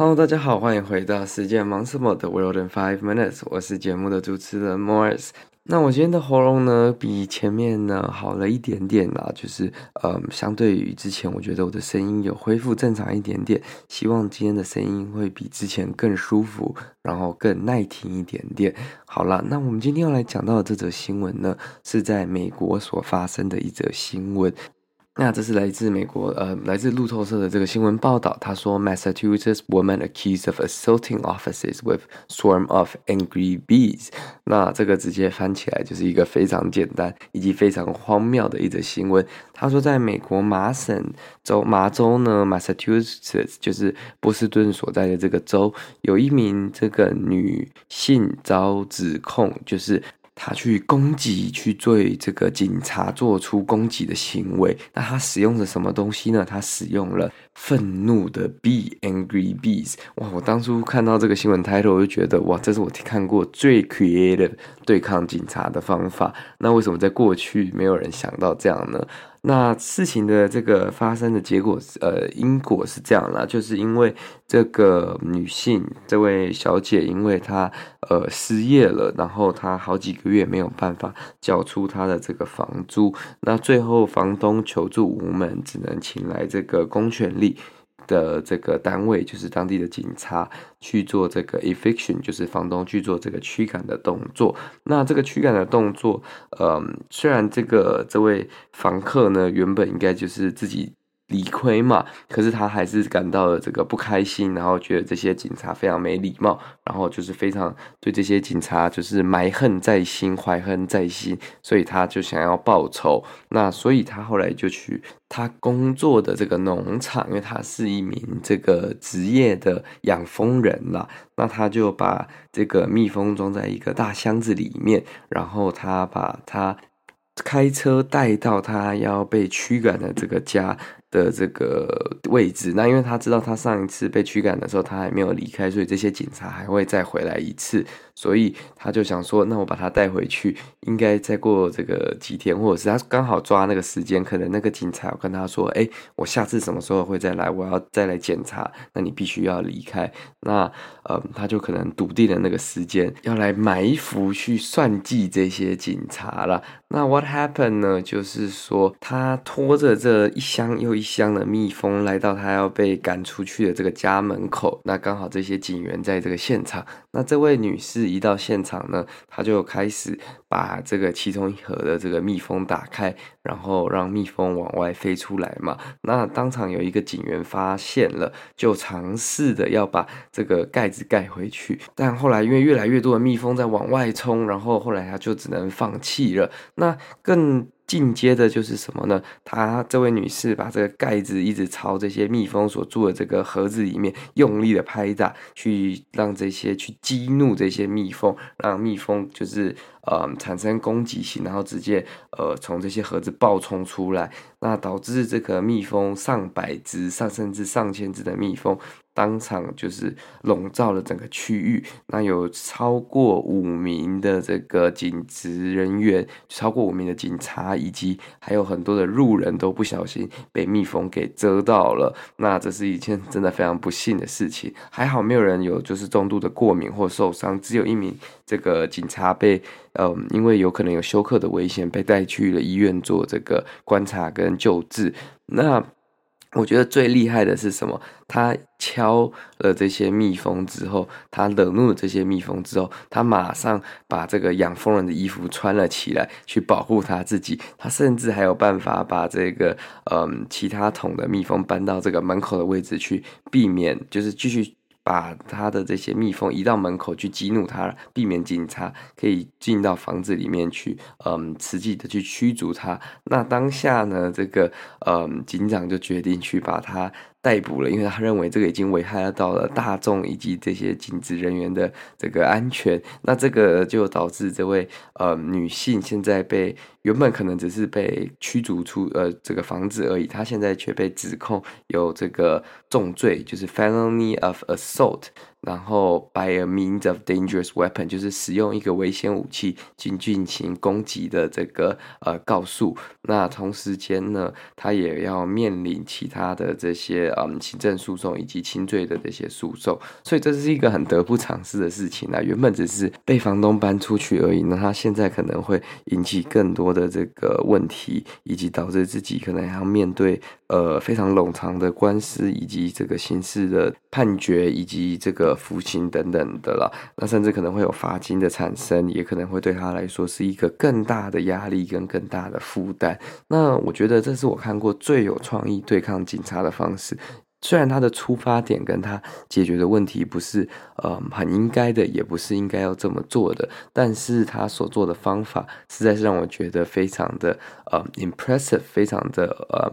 Hello，大家好，欢迎回到《世界忙什么》的 World in Five Minutes，我是节目的主持人 Morris。那我今天的喉咙呢，比前面呢好了一点点啦，就是嗯，相对于之前，我觉得我的声音有恢复正常一点点。希望今天的声音会比之前更舒服，然后更耐听一点点。好了，那我们今天要来讲到的这则新闻呢，是在美国所发生的一则新闻。那这是来自美国，呃，来自路透社的这个新闻报道。他说，Massachusetts woman accused of assaulting officers with swarm of angry bees。那这个直接翻起来就是一个非常简单以及非常荒谬的一则新闻。他说，在美国麻省州麻州呢，Massachusetts 就是波士顿所在的这个州，有一名这个女性遭指控，就是。他去攻击，去对这个警察做出攻击的行为。那他使用的什么东西呢？他使用了愤怒的 Be Angry Bees！。哇！我当初看到这个新闻 title，我就觉得哇，这是我看过最 creative 对抗警察的方法。那为什么在过去没有人想到这样呢？那事情的这个发生的结果，呃，因果是这样啦，就是因为这个女性，这位小姐，因为她呃失业了，然后她好几个月没有办法缴出她的这个房租，那最后房东求助无门，只能请来这个公权力的这个单位就是当地的警察去做这个 eviction，就是房东去做这个驱赶的动作。那这个驱赶的动作，嗯，虽然这个这位房客呢原本应该就是自己。理亏嘛，可是他还是感到了这个不开心，然后觉得这些警察非常没礼貌，然后就是非常对这些警察就是埋恨在心，怀恨在心，所以他就想要报仇。那所以他后来就去他工作的这个农场，因为他是一名这个职业的养蜂人啦，那他就把这个蜜蜂装在一个大箱子里面，然后他把他开车带到他要被驱赶的这个家。的这个位置，那因为他知道他上一次被驱赶的时候，他还没有离开，所以这些警察还会再回来一次，所以他就想说，那我把他带回去，应该再过这个几天，或者是他刚好抓那个时间，可能那个警察有跟他说，哎，我下次什么时候会再来，我要再来检查，那你必须要离开，那呃，他就可能笃定了那个时间，要来埋伏去算计这些警察了。那 what happened 呢？就是说他拖着这一箱又一箱的蜜蜂来到他要被赶出去的这个家门口，那刚好这些警员在这个现场。那这位女士一到现场呢，他就开始把这个其中一盒的这个蜜蜂打开，然后让蜜蜂往外飞出来嘛。那当场有一个警员发现了，就尝试的要把这个盖子盖回去，但后来因为越来越多的蜜蜂在往外冲，然后后来他就只能放弃了。那更。紧接着就是什么呢？她这位女士把这个盖子一直朝这些蜜蜂所住的这个盒子里面用力的拍打，去让这些去激怒这些蜜蜂，让蜜蜂就是呃产生攻击性，然后直接呃从这些盒子爆冲出来，那导致这个蜜蜂上百只、上甚至上千只的蜜蜂。当场就是笼罩了整个区域，那有超过五名的这个警职人员，超过五名的警察，以及还有很多的路人都不小心被蜜蜂给蛰到了。那这是一件真的非常不幸的事情，还好没有人有就是重度的过敏或受伤，只有一名这个警察被呃因为有可能有休克的危险被带去了医院做这个观察跟救治。那我觉得最厉害的是什么？他敲了这些蜜蜂之后，他惹怒了这些蜜蜂之后，他马上把这个养蜂人的衣服穿了起来，去保护他自己。他甚至还有办法把这个嗯其他桶的蜜蜂搬到这个门口的位置去，避免就是继续。把他的这些蜜蜂移到门口去激怒他，避免警察可以进到房子里面去，嗯，实际的去驱逐他。那当下呢，这个嗯警长就决定去把他。逮捕了，因为他认为这个已经危害到了大众以及这些警职人员的这个安全。那这个就导致这位呃女性现在被原本可能只是被驱逐出呃这个房子而已，他现在却被指控有这个重罪，就是 felony of assault。然后，by a means of dangerous weapon，就是使用一个危险武器进进行攻击的这个呃告诉。那同时间呢，他也要面临其他的这些嗯行政诉讼以及轻罪的这些诉讼。所以这是一个很得不偿失的事情啊。原本只是被房东搬出去而已，那他现在可能会引起更多的这个问题，以及导致自己可能还要面对呃非常冗长的官司，以及这个刑事的判决，以及这个。服刑等等的了，那甚至可能会有罚金的产生，也可能会对他来说是一个更大的压力跟更大的负担。那我觉得这是我看过最有创意对抗警察的方式。虽然他的出发点跟他解决的问题不是呃很应该的，也不是应该要这么做的，但是他所做的方法实在是让我觉得非常的呃 impressive，非常的呃。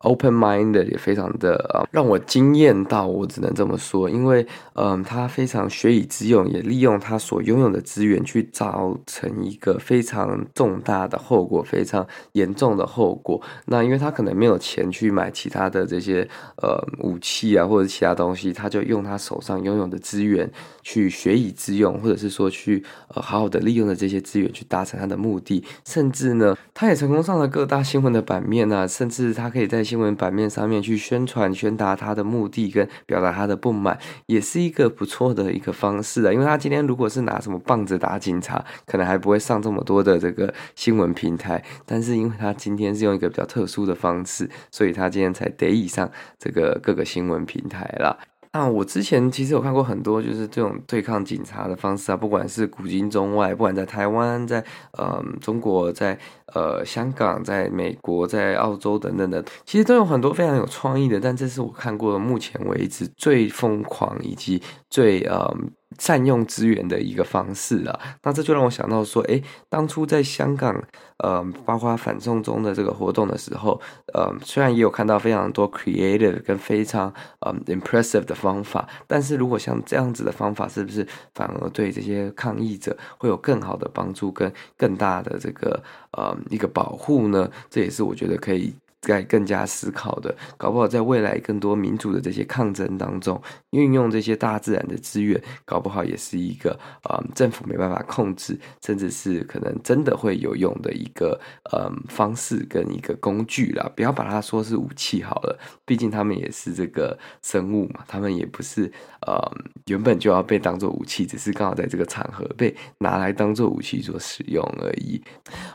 Open-minded 也非常的啊，让我惊艳到，我只能这么说，因为嗯，他非常学以致用，也利用他所拥有的资源去造成一个非常重大的后果，非常严重的后果。那因为他可能没有钱去买其他的这些呃武器啊，或者其他东西，他就用他手上拥有的资源去学以致用，或者是说去呃好好的利用的这些资源去达成他的目的，甚至呢，他也成功上了各大新闻的版面啊，甚至他可以在新闻版面上面去宣传、宣达他的目的跟表达他的不满，也是一个不错的一个方式啊。因为他今天如果是拿什么棒子打警察，可能还不会上这么多的这个新闻平台。但是因为他今天是用一个比较特殊的方式，所以他今天才得以上这个各个新闻平台啦。那我之前其实有看过很多，就是这种对抗警察的方式啊，不管是古今中外，不管在台湾、在呃中国、在呃香港、在美国、在澳洲等等的，其实都有很多非常有创意的。但这是我看过的目前为止最疯狂以及最呃。占用资源的一个方式啊，那这就让我想到说，诶，当初在香港，呃，包括反送中的这个活动的时候，呃，虽然也有看到非常多 creative 跟非常呃 impressive 的方法，但是如果像这样子的方法，是不是反而对这些抗议者会有更好的帮助跟更大的这个呃一个保护呢？这也是我觉得可以。该更加思考的，搞不好在未来更多民主的这些抗争当中，运用这些大自然的资源，搞不好也是一个呃政府没办法控制，甚至是可能真的会有用的一个呃方式跟一个工具啦。不要把它说是武器好了，毕竟他们也是这个生物嘛，他们也不是呃原本就要被当做武器，只是刚好在这个场合被拿来当做武器做使用而已。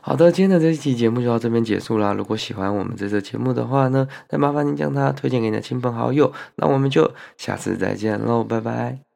好的，今天的这一期节目就到这边结束啦。如果喜欢我们这节目的话呢，那麻烦您将它推荐给你的亲朋好友。那我们就下次再见喽，拜拜。